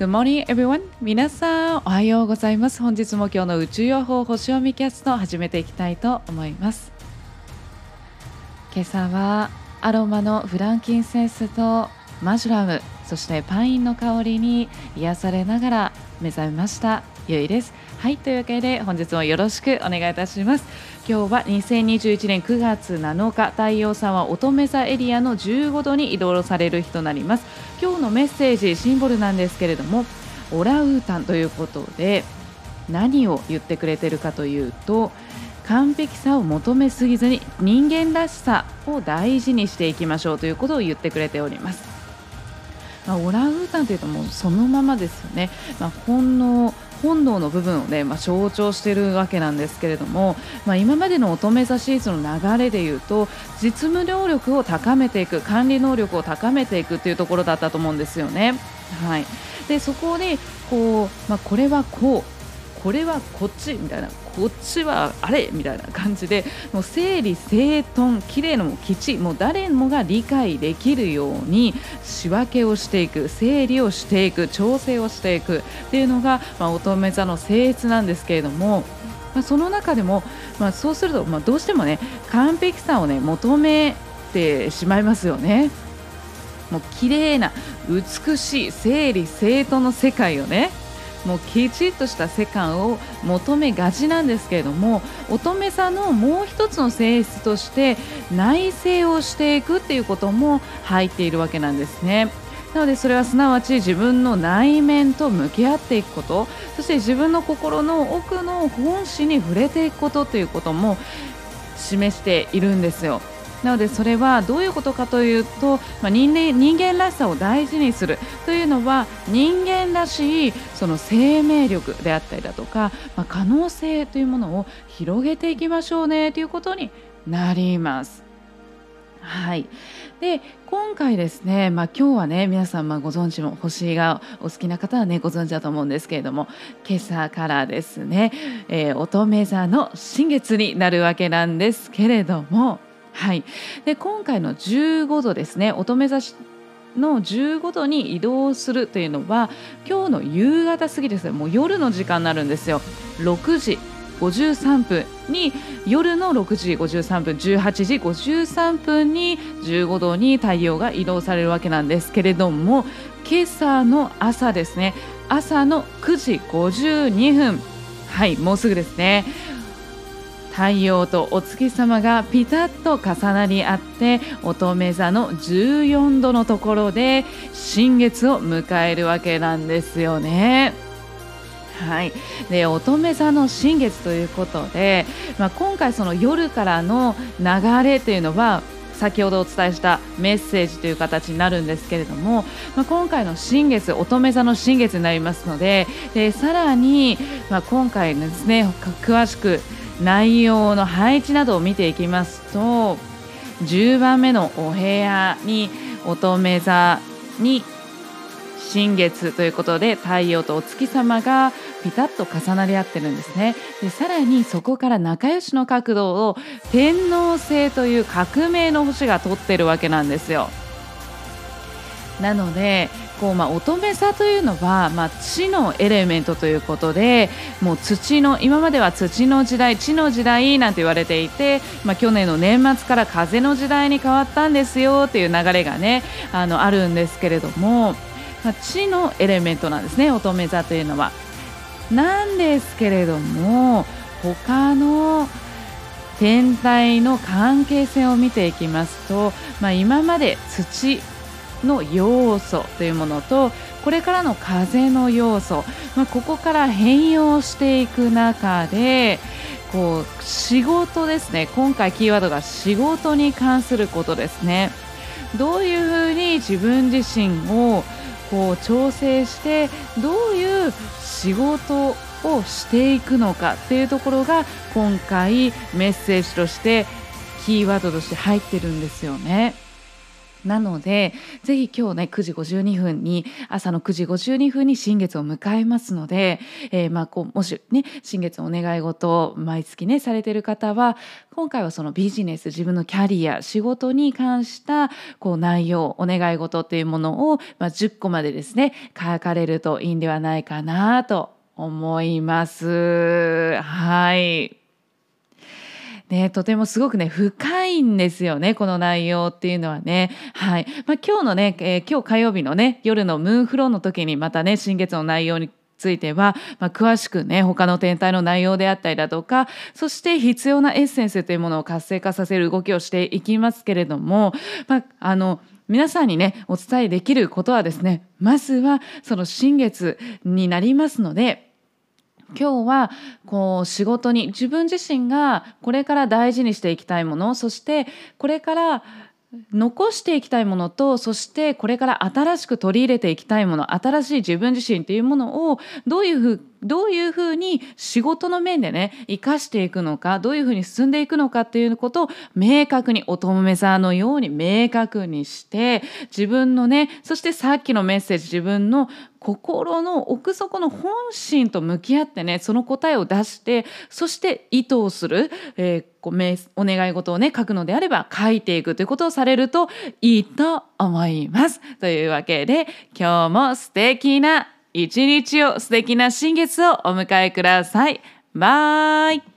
Good morning everyone. 皆さんおはようございます。本日も今日の宇宙予報星読みキャスト始めていきたいと思います。今朝はアロマのフランキンセンスとマジュラムそしてパインの香りに癒されながら目覚めました。ゆいです。はいというわけで本日もよろしくお願いいたします。今日は2021年9月7日太陽さんは乙女座エリアの15度に移動される日となります。今日のメッセージシンボルなんですけれどもオラウータンということで何を言ってくれてるかというと完璧さを求めすぎずに人間らしさを大事にしていきましょうということを言ってくれております。まあ、オランウータンというともうそのままですよね、まあ、本能本能の部分をね、まあ、象徴しているわけなんですけれども、まあ、今までの乙女座シーズンの流れでいうと実務能力を高めていく管理能力を高めていくというところだったと思うんですよね。はい、でそこでこう、まあ、これはこうこれはこっちみたいなこっちはあれみたいな感じでもう整理整頓きれいのもきちもう誰もが理解できるように仕分けをしていく整理をしていく調整をしていくっていうのが、まあ、乙女座の性質なんですけれども。まあ、その中でも、まあ、そうすると、まあ、どうしてもね完璧さをね求めてしまいますよね。もう綺麗な美しい整理整頓の世界をねもうきちっとした世界を求めがちなんですけれども乙女座のもう一つの性質として内省をしていくっていうことも入っているわけなんですね。なのでそれはすなわち自分の内面と向き合っていくことそして自分の心の奥の本心に触れていくことということも示しているんですよ。なのでそれはどういうことかというと、まあ、人間人間らしさを大事にするというのは人間らしいその生命力であったりだとか、まあ、可能性というものを広げていきましょうねということになります。はい、で今回ですね、まあ、今日はね皆さんまご存知も星がお好きな方はねご存知だと思うんですけれども今朝からですね、えー、乙女座の新月になるわけなんですけれどもはい、で今回の15度ですね。乙女座の15度に移動するというのは今日の夕方過ぎですもう夜の時間になるんですよ。6時53分に夜の6時53分18時53分に15度に太陽が移動されるわけなんですけれども今朝の朝ですね。朝の9時52分。はいもうすぐですね。太陽とお月様がピタッと重なり合って乙女座の14度のところで新月を迎えるわけなんですよね。はい、で乙女座の新月ということで、まあ、今回その夜からの流れというのは先ほどお伝えしたメッセージという形になるんですけれども、まあ、今回の新月乙女座の新月になりますのででさらに、まあ、今回ですね詳しく内容の配置などを見ていきますと10番目のお部屋に乙女座に新月ということで太陽とお月様がピタッと重なり合ってるんですね。でさらにそこから仲良しの角度を天王星という革命の星が取ってるわけなんですよ。なのでこう、まあ、乙女座というのは、まあ、地のエレメントということでもう土の今までは土の時代地の時代なんて言われていて、まあ、去年の年末から風の時代に変わったんですよっていう流れがねあのあるんですけれども、まあ、地のエレメントなんですね乙女座というのは。なんですけれども他の天体の関係性を見ていきますと、まあ、今まで土の要素というものとこれからの風の要素、まあ、ここから変容していく中でこう仕事ですね。今回キーワードが仕事に関することですね。どういうふうに自分自身をこう調整してどういう仕事をしていくのかっていうところが今回メッセージとしてキーワードとして入ってるんですよね。なのでぜひ今日ね9時52分に朝の9時52分に新月を迎えますので、えー、まあこうもしね新月のお願い事を毎月ねされてる方は今回はそのビジネス自分のキャリア仕事に関したこう内容お願い事っていうものを、まあ、10個までですね書かれるといいんではないかなと思います。はいね、とてもすごくね深いんですよねこの内容っていうのはね。はいまあ、今日のね、えー、今日火曜日のね夜のムーンフローの時にまたね新月の内容については、まあ、詳しくね他の天体の内容であったりだとかそして必要なエッセンスというものを活性化させる動きをしていきますけれども、まあ、あの皆さんにねお伝えできることはですねまずはその新月になりますので今日はこう仕事に自分自身がこれから大事にしていきたいものそしてこれから残していきたいものとそしてこれから新しく取り入れていきたいもの新しい自分自身っていうものをどういうふうどういうふうに仕事の面でね生かしていくのかどういうふうに進んでいくのかっていうことを明確に乙女座のように明確にして自分のねそしてさっきのメッセージ自分の心の奥底の本心と向き合ってねその答えを出してそして意図をする、えー、お願い事をね書くのであれば書いていくということをされるといいと思います。というわけで今日も素敵な一日を素敵な新月をお迎えください。バイ